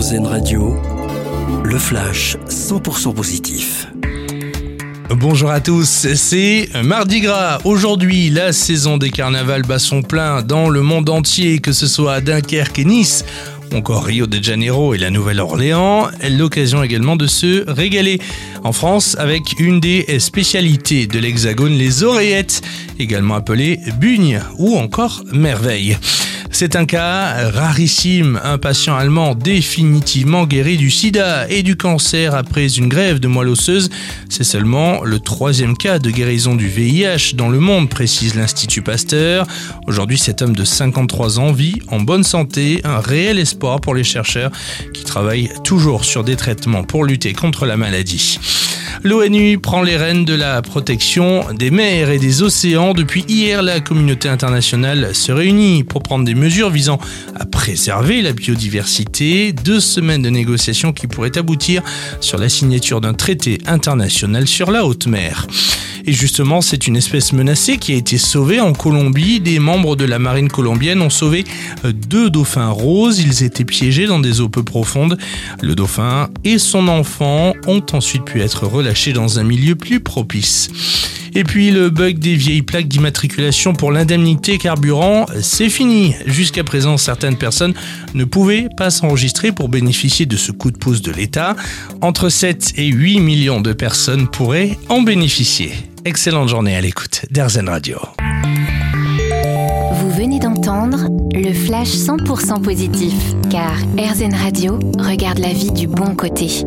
Radio, le flash 100% positif. Bonjour à tous, c'est Mardi Gras. Aujourd'hui, la saison des carnavals bat son plein dans le monde entier, que ce soit à Dunkerque et Nice encore Rio de Janeiro et la Nouvelle-Orléans, l'occasion également de se régaler en France avec une des spécialités de l'Hexagone, les oreillettes, également appelées bugnes ou encore merveilles. C'est un cas rarissime, un patient allemand définitivement guéri du sida et du cancer après une grève de moelle osseuse. C'est seulement le troisième cas de guérison du VIH dans le monde, précise l'Institut Pasteur. Aujourd'hui, cet homme de 53 ans vit en bonne santé, un réel espoir pour les chercheurs qui travaillent toujours sur des traitements pour lutter contre la maladie. L'ONU prend les rênes de la protection des mers et des océans. Depuis hier, la communauté internationale se réunit pour prendre des mesures visant à préserver la biodiversité. Deux semaines de négociations qui pourraient aboutir sur la signature d'un traité international sur la haute mer. Et justement, c'est une espèce menacée qui a été sauvée en Colombie. Des membres de la marine colombienne ont sauvé euh, deux dauphins roses. Ils étaient piégés dans des eaux peu profondes. Le dauphin et son enfant ont ensuite pu être relâchés dans un milieu plus propice. Et puis le bug des vieilles plaques d'immatriculation pour l'indemnité carburant, c'est fini. Jusqu'à présent, certaines personnes ne pouvaient pas s'enregistrer pour bénéficier de ce coup de pouce de l'État. Entre 7 et 8 millions de personnes pourraient en bénéficier. Excellente journée à l'écoute d'Airzen Radio. Vous venez d'entendre le flash 100% positif, car Airzen Radio regarde la vie du bon côté.